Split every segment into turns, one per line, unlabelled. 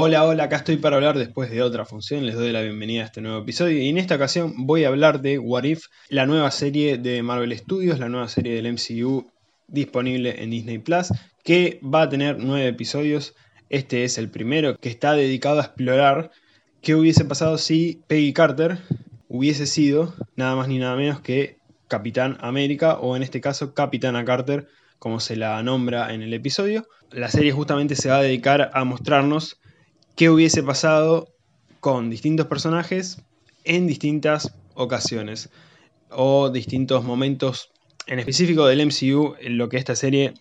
Hola, hola, acá estoy para hablar después de otra función. Les doy la bienvenida a este nuevo episodio. Y en esta ocasión voy a hablar de What If, la nueva serie de Marvel Studios, la nueva serie del MCU disponible en Disney Plus, que va a tener nueve episodios. Este es el primero que está dedicado a explorar qué hubiese pasado si Peggy Carter hubiese sido nada más ni nada menos que Capitán América, o en este caso Capitana Carter, como se la nombra en el episodio. La serie justamente se va a dedicar a mostrarnos qué hubiese pasado con distintos personajes en distintas ocasiones o distintos momentos en específico del MCU, lo que esta serie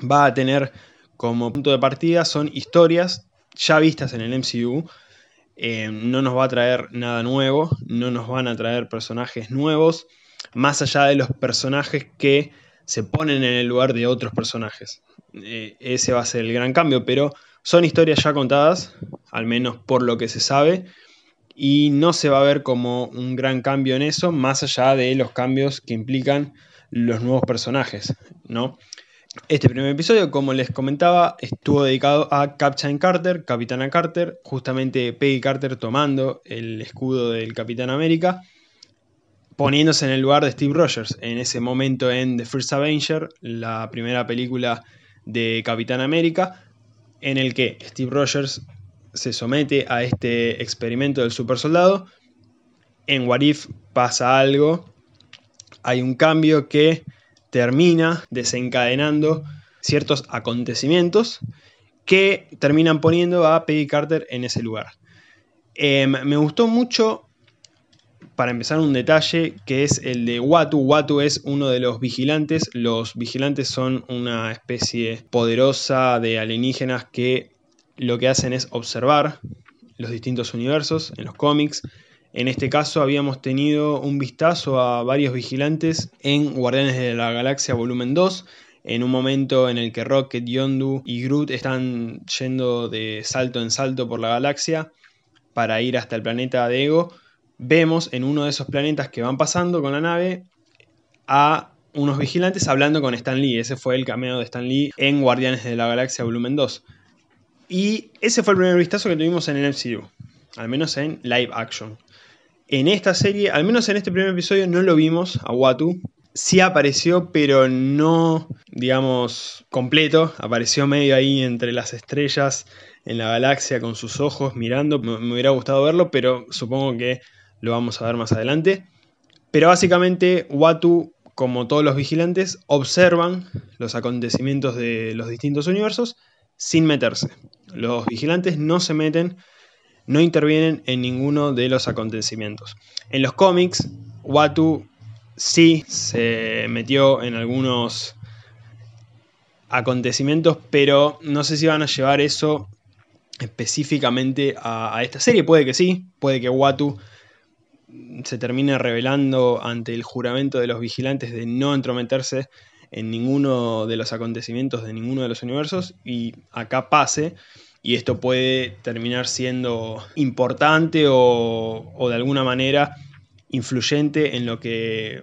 va a tener como punto de partida son historias ya vistas en el MCU. Eh, no nos va a traer nada nuevo, no nos van a traer personajes nuevos, más allá de los personajes que se ponen en el lugar de otros personajes. Eh, ese va a ser el gran cambio, pero son historias ya contadas, al menos por lo que se sabe, y no se va a ver como un gran cambio en eso, más allá de los cambios que implican los nuevos personajes, ¿no? Este primer episodio, como les comentaba, estuvo dedicado a Captain Carter, Capitana Carter, justamente Peggy Carter tomando el escudo del Capitán América, poniéndose en el lugar de Steve Rogers, en ese momento en The First Avenger, la primera película de Capitán América, en el que Steve Rogers se somete a este experimento del super soldado. En What If pasa algo, hay un cambio que termina desencadenando ciertos acontecimientos que terminan poniendo a Peggy Carter en ese lugar. Em, me gustó mucho, para empezar, un detalle que es el de Watu. Watu es uno de los vigilantes. Los vigilantes son una especie poderosa de alienígenas que lo que hacen es observar los distintos universos en los cómics. En este caso habíamos tenido un vistazo a varios vigilantes en Guardianes de la Galaxia Volumen 2, en un momento en el que Rocket, Yondu y Groot están yendo de salto en salto por la galaxia para ir hasta el planeta de Ego, vemos en uno de esos planetas que van pasando con la nave a unos vigilantes hablando con Stan Lee. Ese fue el cameo de Stan Lee en Guardianes de la Galaxia Volumen 2. Y ese fue el primer vistazo que tuvimos en el MCU, al menos en live action. En esta serie, al menos en este primer episodio, no lo vimos a Watu. Sí apareció, pero no, digamos, completo. Apareció medio ahí entre las estrellas en la galaxia con sus ojos mirando. Me, hubiera gustado verlo, pero supongo que lo vamos a ver más adelante. Pero básicamente, Watu, como todos los vigilantes, observan los acontecimientos de los distintos universos sin meterse. Los vigilantes no se meten, no intervienen en ninguno de los acontecimientos. En los cómics, Watu sí se metió en algunos acontecimientos, pero no sé si van a llevar eso específicamente a, esta serie. Puede que sí, puede que Watu se termine revelando ante el juramento de los vigilantes de no entrometerse en ninguno de los acontecimientos de ninguno de los universos y acá pase y esto puede terminar siendo importante o, o de alguna manera influyente en lo que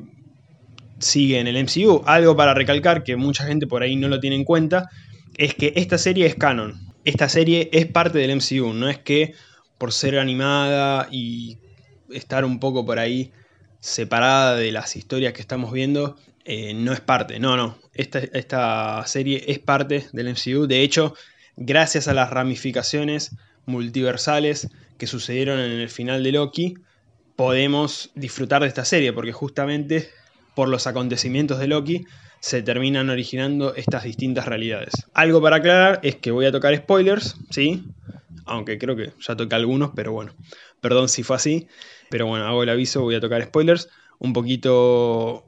sigue en el MCU. Algo para recalcar que mucha gente por ahí no lo tiene en cuenta es que esta serie es canon. Esta serie es parte del MCU, no es que por ser animada y estar un poco por ahí separada de las historias que estamos viendo, eh, no es parte, no, no. Esta, esta serie es parte del MCU. De hecho, gracias a las ramificaciones multiversales que sucedieron en el final de Loki, podemos disfrutar de esta serie, porque justamente por los acontecimientos de Loki se terminan originando estas distintas realidades. Algo para aclarar es que voy a tocar spoilers, ¿sí? Aunque creo que ya toqué algunos, pero bueno, perdón si fue así. Pero bueno, hago el aviso, voy a tocar spoilers. Un poquito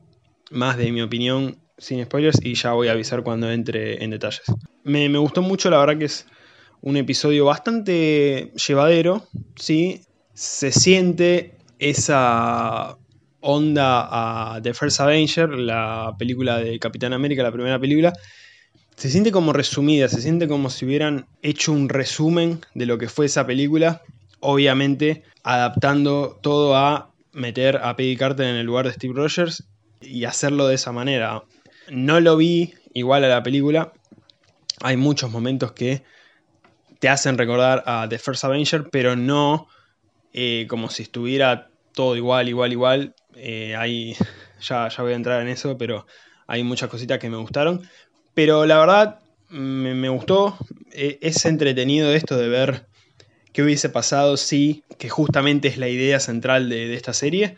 más de mi opinión sin spoilers y ya voy a avisar cuando entre en detalles. Me, gustó mucho, la verdad que es un episodio bastante llevadero, ¿sí? Se siente esa onda a The First Avenger, la película de Capitán América, la primera película. Se siente como resumida, se siente como si hubieran hecho un resumen de lo que fue esa película, obviamente adaptando todo a meter a Peggy Carter en el lugar de Steve Rogers y hacerlo de esa manera. No lo vi igual a la película. Hay muchos momentos que te hacen recordar a The First Avenger, pero no eh, como si estuviera todo igual, igual, igual. Eh, ya, ya voy a entrar en eso, pero hay muchas cositas que me gustaron. Pero la verdad, me, gustó. E, es entretenido esto de ver qué hubiese pasado si, que justamente es la idea central de, esta serie.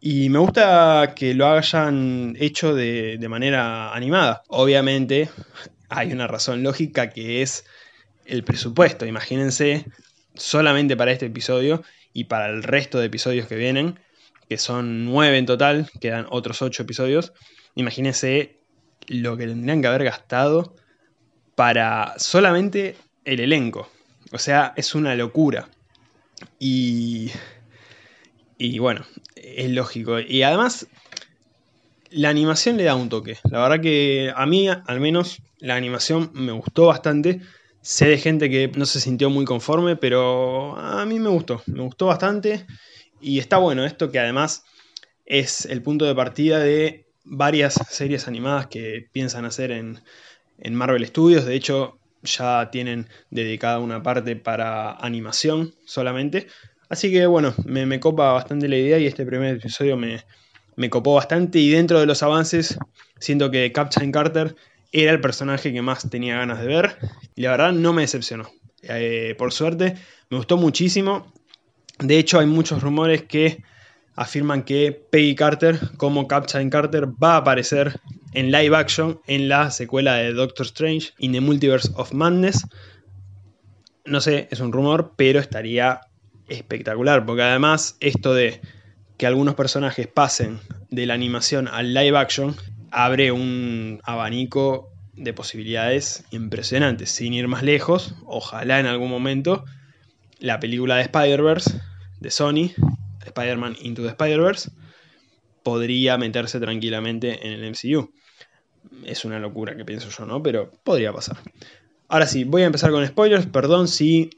Y me gusta que lo hayan hecho de, de manera animada. Obviamente, hay una razón lógica que es el presupuesto. Imagínense, solamente para este episodio y para el resto de episodios que vienen, que son nueve en total, quedan otros ocho episodios. Imagínense lo que tendrían que haber gastado para solamente el elenco. O sea, es una locura. Y, y bueno, es lógico. Y además, la animación le da un toque. La verdad que a mí, al menos, la animación me gustó bastante. Sé de gente que no se sintió muy conforme, pero a mí me gustó, me gustó bastante. Y está bueno esto que además es el punto de partida de varias series animadas que piensan hacer en, Marvel Studios. De hecho, ya tienen dedicada una parte para animación solamente. Así que bueno, me, copa bastante la idea y este primer episodio me, me, copó bastante. Y dentro de los avances, siento que Captain Carter era el personaje que más tenía ganas de ver y la verdad no me decepcionó. Eh, por suerte, me gustó muchísimo. De hecho, hay muchos rumores que afirman que Peggy Carter, como Captain Carter, va a aparecer en live action en la secuela de Doctor Strange in the Multiverse of Madness. No sé, es un rumor, pero estaría espectacular, porque además esto de que algunos personajes pasen de la animación al live action abre un abanico de posibilidades impresionantes. Sin ir más lejos, ojalá en algún momento la película de Spider-Verse de Sony, Spider-Man Into the Spider-Verse, podría meterse tranquilamente en el MCU. Es una locura que pienso yo, ¿no? Pero podría pasar. Ahora sí, voy a empezar con spoilers. Perdón si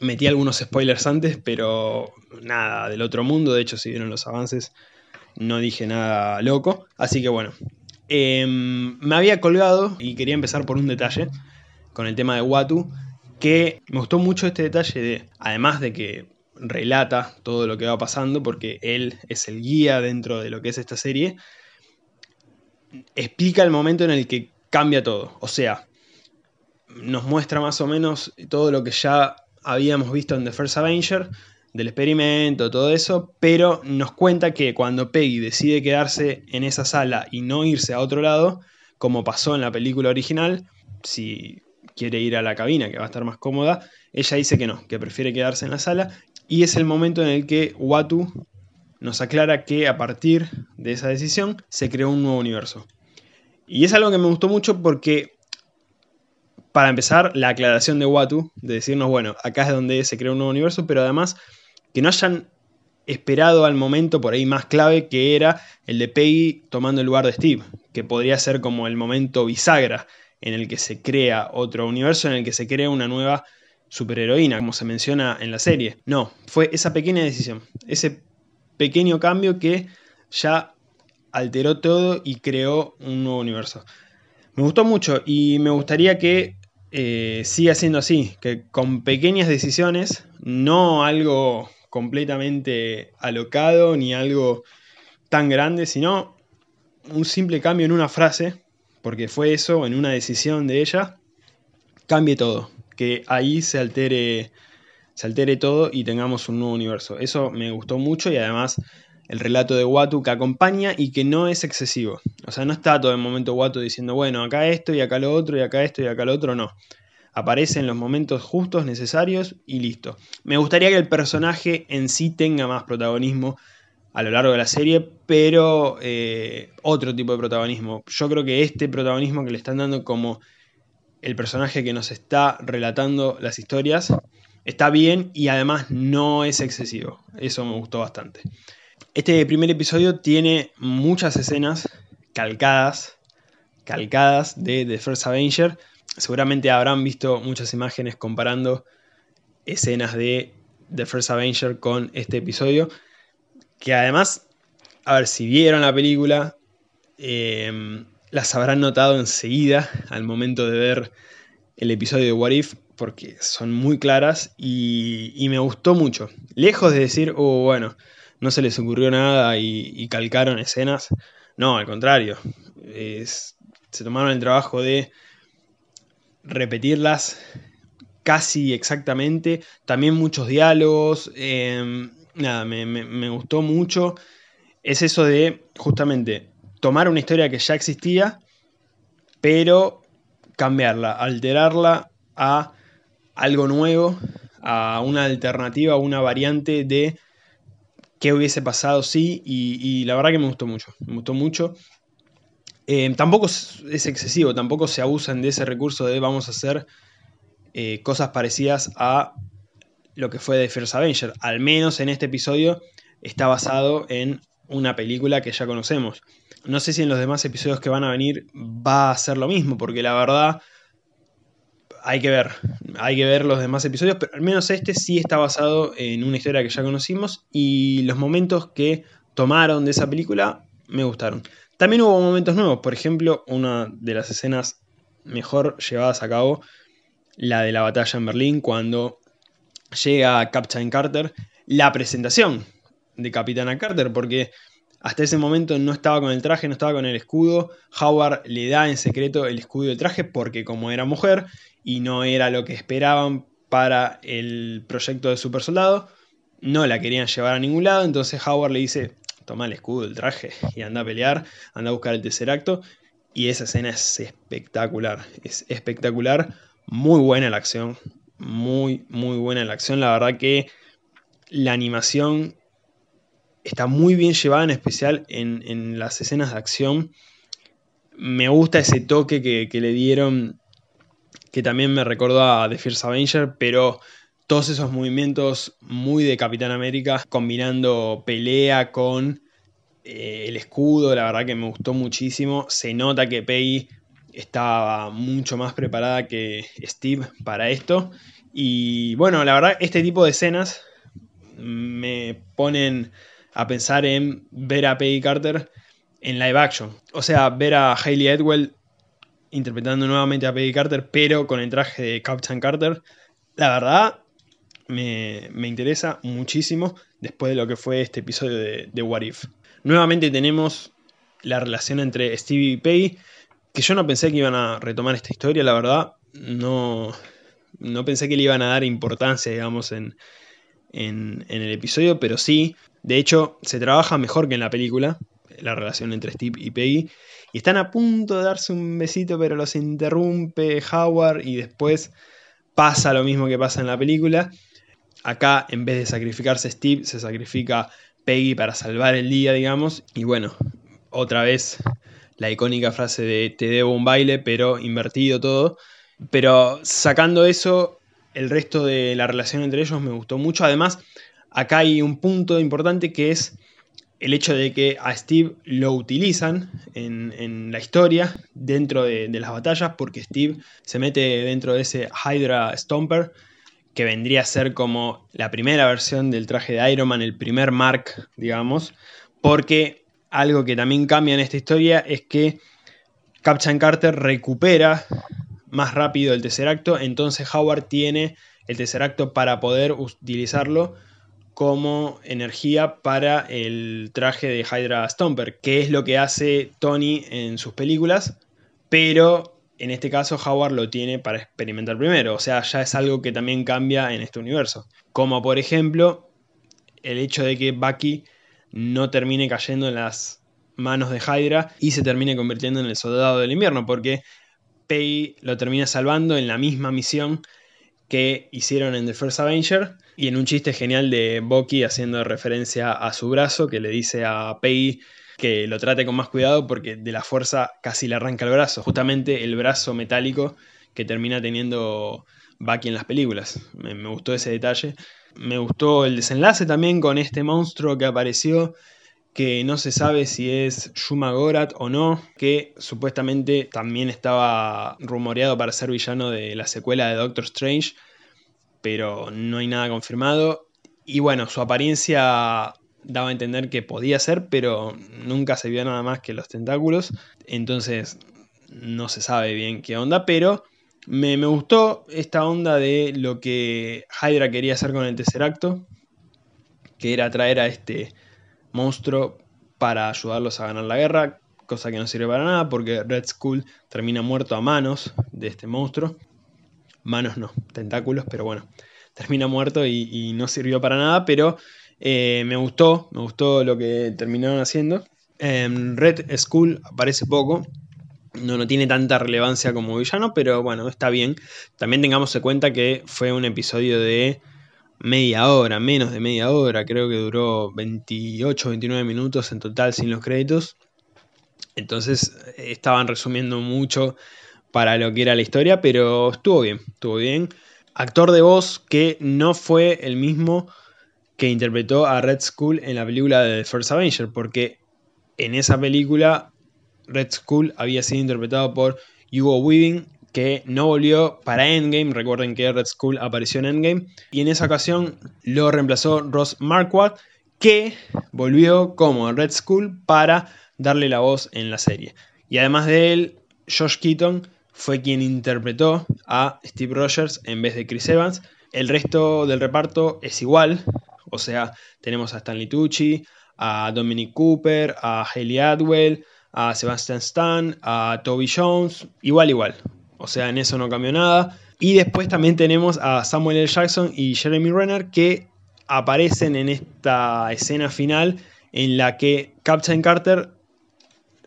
metí algunos spoilers antes, pero nada del otro mundo. De hecho, si vieron los avances, no dije nada loco. Así que bueno, em, me había colgado y quería empezar por un detalle con el tema de Watu, que me gustó mucho este detalle de, además de que relata todo lo que va pasando, porque él es el guía dentro de lo que es esta serie, explica el momento en el que cambia todo. O sea, nos muestra más o menos todo lo que ya habíamos visto en The First Avenger, del experimento, todo eso, pero nos cuenta que cuando Peggy decide quedarse en esa sala y no irse a otro lado, como pasó en la película original, si quiere ir a la cabina, que va a estar más cómoda, ella dice que no, que prefiere quedarse en la sala, y es el momento en el que Watu nos aclara que a partir de esa decisión se creó un nuevo universo. Y es algo que me gustó mucho porque, para empezar, la aclaración de Watu, de decirnos, bueno, acá es donde se creó un nuevo universo, pero además que no hayan esperado al momento por ahí más clave que era el de Peggy tomando el lugar de Steve, que podría ser como el momento bisagra en el que se crea otro universo, en el que se crea una nueva superheroína, como se menciona en la serie. No, fue esa pequeña decisión, ese pequeño cambio que ya alteró todo y creó un nuevo universo. Me gustó mucho y me gustaría que eh, siga siendo así, que con pequeñas decisiones, no algo completamente alocado ni algo tan grande, sino un simple cambio en una frase, porque fue eso, en una decisión de ella, cambie todo, que ahí se altere, se altere todo y tengamos un nuevo universo. Eso me gustó mucho y además el relato de Watu que acompaña y que no es excesivo. O sea, no está todo el momento Watu diciendo, bueno, acá esto y acá lo otro y acá esto y acá lo otro, no aparece en los momentos justos, necesarios y listo. Me gustaría que el personaje en sí tenga más protagonismo a lo largo de la serie, pero eh, otro tipo de protagonismo. Yo creo que este protagonismo que le están dando como el personaje que nos está relatando las historias está bien y además no es excesivo. Eso me gustó bastante. Este primer episodio tiene muchas escenas calcadas, calcadas de The First Avenger seguramente habrán visto muchas imágenes comparando escenas de The First Avenger con este episodio. Que además, a ver, si vieron la película, em, las habrán notado enseguida al momento de ver el episodio de What If, porque son muy claras y, me gustó mucho. Lejos de decir, oh, bueno, no se les ocurrió nada y, calcaron escenas, no, al contrario, se tomaron el trabajo de repetirlas casi exactamente, también muchos diálogos, em, nada, me gustó mucho. Es eso de justamente tomar una historia que ya existía, pero cambiarla, alterarla a algo nuevo, a una alternativa, a una variante de qué hubiese pasado sí, y, la verdad que me gustó mucho, me gustó mucho. Eh, tampoco es excesivo, tampoco se abusan de ese recurso de vamos a hacer eh, cosas parecidas a lo que fue de First Avenger. Al menos en este episodio está basado en una película que ya conocemos. No sé si en los demás episodios que van a venir va a ser lo mismo, porque la verdad hay que ver, hay que ver los demás episodios, pero al menos este sí está basado en una historia que ya conocimos y los momentos que tomaron de esa película me gustaron. También hubo momentos nuevos, por ejemplo, una de las escenas mejor llevadas a cabo, la de la batalla en Berlín, cuando llega Captain Carter, la presentación de Capitana Carter, porque hasta ese momento no estaba con el traje, no estaba con el escudo. Howard le da en secreto el escudo y el traje porque como era mujer y no era lo que esperaban para el proyecto de super soldado, no la querían llevar a ningún lado, entonces Howard le dice, toma el escudo, el traje y anda a pelear, anda a buscar el tercer acto. Y esa escena es espectacular, es espectacular, muy buena la acción, muy, muy buena la acción, la verdad que la animación está muy bien llevada, en especial en, las escenas de acción. Me gusta ese toque que, le dieron, que también me recordó a The First Avenger, pero todos esos movimientos muy de Capitán América, combinando pelea con eh, el escudo, la verdad que me gustó muchísimo. Se nota que Peggy estaba mucho más preparada que Steve para esto. Y bueno, la verdad, este tipo de escenas me ponen a pensar en ver a Peggy Carter en live action. O sea, ver a Hayley Edwell interpretando nuevamente a Peggy Carter, pero con el traje de Captain Carter. La verdad, me, interesa muchísimo después de lo que fue este episodio de, de What If. Nuevamente tenemos la relación entre Stevie y Peggy, que yo no pensé que iban a retomar esta historia, la verdad. No, no pensé que le iban a dar importancia, digamos, en, en, el episodio, pero sí, de hecho, se trabaja mejor que en la película, la relación entre Steve y Peggy, y están a punto de darse un besito, pero los interrumpe Howard y después pasa lo mismo que pasa en la película. Acá, en vez de sacrificarse Steve, se sacrifica Peggy para salvar el día, digamos, y bueno, otra vez la icónica frase de te debo un baile, pero invertido todo. Pero sacando eso, el resto de la relación entre ellos me gustó mucho. Además, acá hay un punto importante que es el hecho de que a Steve lo utilizan en, la historia dentro de, las batallas porque Steve se mete dentro de ese Hydra Stomper que vendría a ser como la primera versión del traje de Iron Man, el primer Mark, digamos, porque algo que también cambia en esta historia es que Captain Carter recupera más rápido el Tesseracto, entonces Howard tiene el Tesseracto para poder utilizarlo como energía para el traje de Hydra Stomper, que es lo que hace Tony en sus películas, pero en este caso Howard lo tiene para experimentar primero, o sea, ya es algo que también cambia en este universo, como por ejemplo el hecho de que Bucky no termine cayendo en las manos de Hydra y se termine convirtiendo en el soldado del invierno, porque Peggy lo termina salvando en la misma misión que hicieron en The First Avenger y en un chiste genial de Bucky haciendo referencia a su brazo que le dice a Peggy que lo trate con más cuidado porque de la fuerza casi le arranca el brazo, justamente el brazo metálico que termina teniendo Bucky en las películas. Me, me gustó ese detalle. Me gustó el desenlace también con este monstruo que apareció que no se sabe si es Shuma Gorat o no, que supuestamente también estaba rumoreado para ser villano de la secuela de Doctor Strange, pero no hay nada confirmado. Y bueno, su apariencia daba a entender que podía ser, pero nunca se vio nada más que los tentáculos, entonces no se sabe bien qué onda, pero Me, me, gustó esta onda de lo que Hydra quería hacer con el tercer acto, que era traer a este monstruo para ayudarlos a ganar la guerra, cosa que no sirve para nada porque Red Skull termina muerto a manos de este monstruo. Manos no, tentáculos, pero bueno, termina muerto y, no sirvió para nada, pero eh, me gustó, me gustó lo que terminaron haciendo. Red Skull aparece poco, no, no tiene tanta relevancia como villano, pero bueno, está bien. También tengamos en cuenta que fue un episodio de media hora, menos de media hora, creo que duró 28, 29 minutos en total sin los créditos. Entonces estaban resumiendo mucho para lo que era la historia, pero estuvo bien, estuvo bien. Actor de voz que no fue el mismo que interpretó a Red Skull en la película de The First Avenger, porque en esa película Red Skull había sido interpretado por Hugo Weaving, que no volvió para Endgame. Recuerden que Red Skull apareció en Endgame. Y en esa ocasión lo reemplazó Ross Marquardt, que volvió como Red Skull para darle la voz en la serie. Y además de él, Josh Keaton fue quien interpretó a Steve Rogers en vez de Chris Evans. El resto del reparto es igual, o sea, tenemos a Stanley Tucci, a Dominic Cooper, a Haley Atwell, a Sebastian Stan, a Toby Jones, igual, igual. O sea, en eso no cambió nada. Y después también tenemos a Samuel L. Jackson y Jeremy Renner que aparecen en esta escena final en la que Captain Carter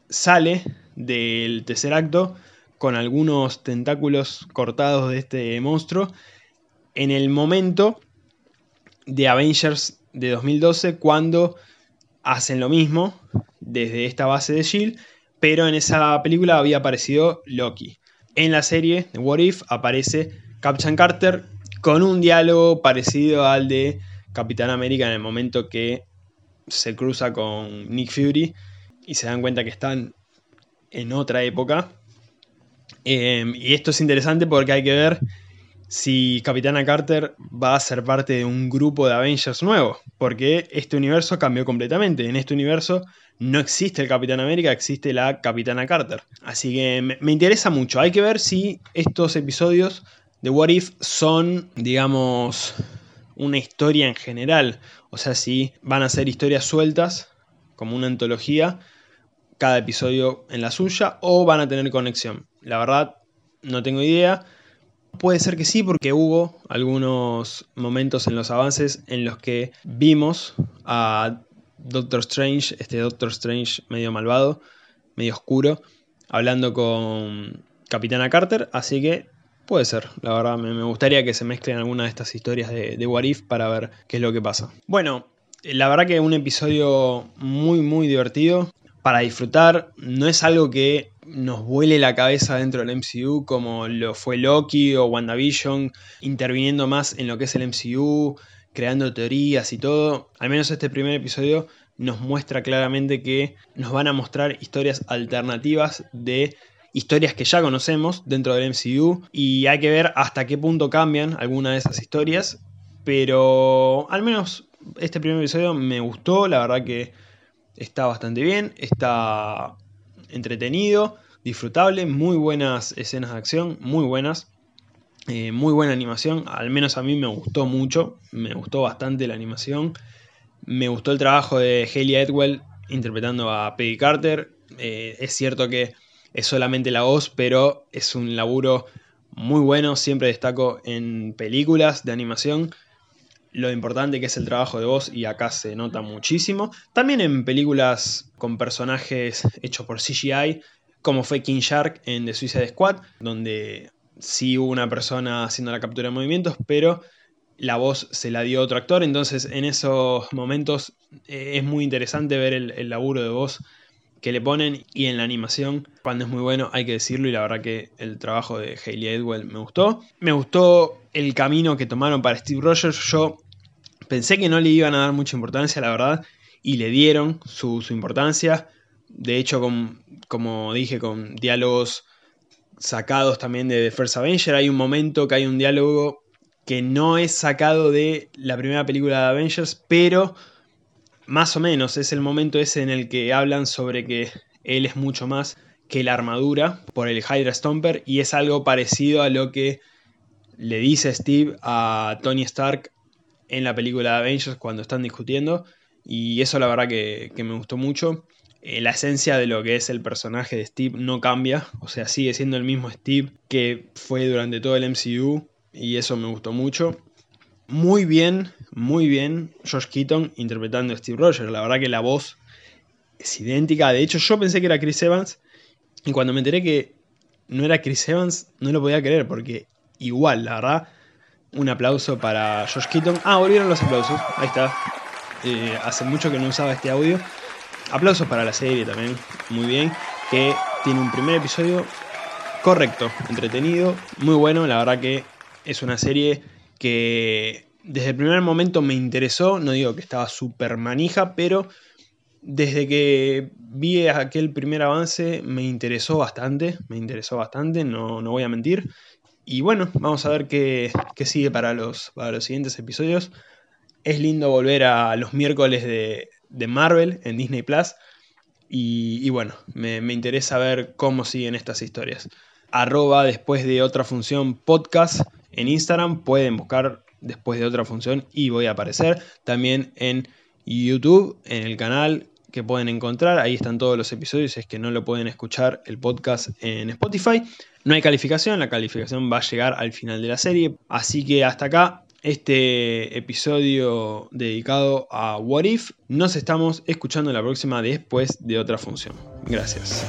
sale del tercer acto con algunos tentáculos cortados de este monstruo en el momento de Avengers de 2012 cuando hacen lo mismo desde esta base de Shield, pero en esa película había aparecido Loki. En la serie de What If aparece Captain Carter con un diálogo parecido al de Capitán América en el momento que se cruza con Nick Fury y se dan cuenta que están en otra época. Em, y esto es interesante porque hay que ver si Capitana Carter va a ser parte de un grupo de Avengers nuevo, porque este universo cambió completamente. En este universo no existe el Capitán América, existe la Capitana Carter. Así que me, interesa mucho. Hay que ver si estos episodios de What If son, digamos, una historia en general. O sea, si van a ser historias sueltas, como una antología, cada episodio en la suya, o van a tener conexión. La verdad, no tengo idea. Puede ser que sí, porque hubo algunos momentos en los avances en los que vimos a Doctor Strange, este Doctor Strange medio malvado, medio oscuro, hablando con Capitana Carter, así que puede ser, la verdad me, gustaría que se mezclen algunas de estas historias de, de What If para ver qué es lo que pasa. Bueno, la verdad que un episodio muy muy divertido para disfrutar, no es algo que nos vuele la cabeza dentro del MCU como lo fue Loki o WandaVision, interviniendo más en lo que es el MCU, creando teorías y todo. Al menos este primer episodio nos muestra claramente que nos van a mostrar historias alternativas de historias que ya conocemos dentro del MCU y hay que ver hasta qué punto cambian algunas de esas historias, pero al menos este primer episodio me gustó, la verdad que está bastante bien, está entretenido, disfrutable, muy buenas escenas de acción, muy buenas. Eh, muy buena animación, al menos a mí me gustó mucho, me gustó bastante la animación. Me gustó el trabajo de Haley Edwell interpretando a Peggy Carter. Eh, es cierto que es solamente la voz, pero es un laburo muy bueno. Siempre destaco en películas de animación lo importante que es el trabajo de voz y acá se nota muchísimo. También en películas con personajes hechos por CGI, como fue King Shark en The Suicide Squad, donde sí hubo una persona haciendo la captura de movimientos, pero la voz se la dio otro actor. Entonces, en esos momentos eh, es muy interesante ver el, laburo de voz que le ponen y en la animación, cuando es muy bueno, hay que decirlo. Y la verdad que el trabajo de Hayley Edwell me gustó. Me gustó el camino que tomaron para Steve Rogers. Yo pensé que no le iban a dar mucha importancia, la verdad, y le dieron su, importancia. De hecho, como dije, con diálogos sacados también de The First Avenger. Hay un momento que hay un diálogo que no es sacado de la primera película de Avengers, pero más o menos es el momento ese en el que hablan sobre que él es mucho más que la armadura por el Hydra Stomper y es algo parecido a lo que le dice Steve a Tony Stark en la película de Avengers cuando están discutiendo y eso la verdad que, me gustó mucho. Eh, la esencia de lo que es el personaje de Steve no cambia, o sea, sigue siendo el mismo Steve que fue durante todo el MCU y eso me gustó mucho. Muy bien, muy bien Josh Keaton interpretando a Steve Rogers, la verdad que la voz es idéntica, de hecho yo pensé que era Chris Evans y cuando me enteré que no era Chris Evans, no lo podía creer, porque igual, la verdad, un aplauso para Josh Keaton. Ah, volvieron los aplausos, ahí está. Eh, hace mucho que no usaba este audio. Aplausos para la serie también, muy bien, que tiene un primer episodio correcto, entretenido, muy bueno, la verdad que es una serie que desde el primer momento me interesó, no digo que estaba súper manija, pero desde que vi aquel primer avance me interesó bastante, me interesó bastante, no, voy a mentir. Y bueno, vamos a ver qué, sigue para los, para los siguientes episodios. Es lindo volver a los miércoles de, Marvel en Disney Plus. Y, bueno, me, me, interesa ver cómo siguen estas historias. Arroba después de otra función podcast en Instagram. Pueden buscar después de otra función y voy a aparecer. También en YouTube, en el canal que pueden encontrar. Ahí están todos los episodios. Es que no lo pueden escuchar el podcast en Spotify. No hay calificación, la calificación va a llegar al final de la serie. Así que hasta acá este episodio dedicado a What If. Nos estamos escuchando la próxima después de otra función. Gracias.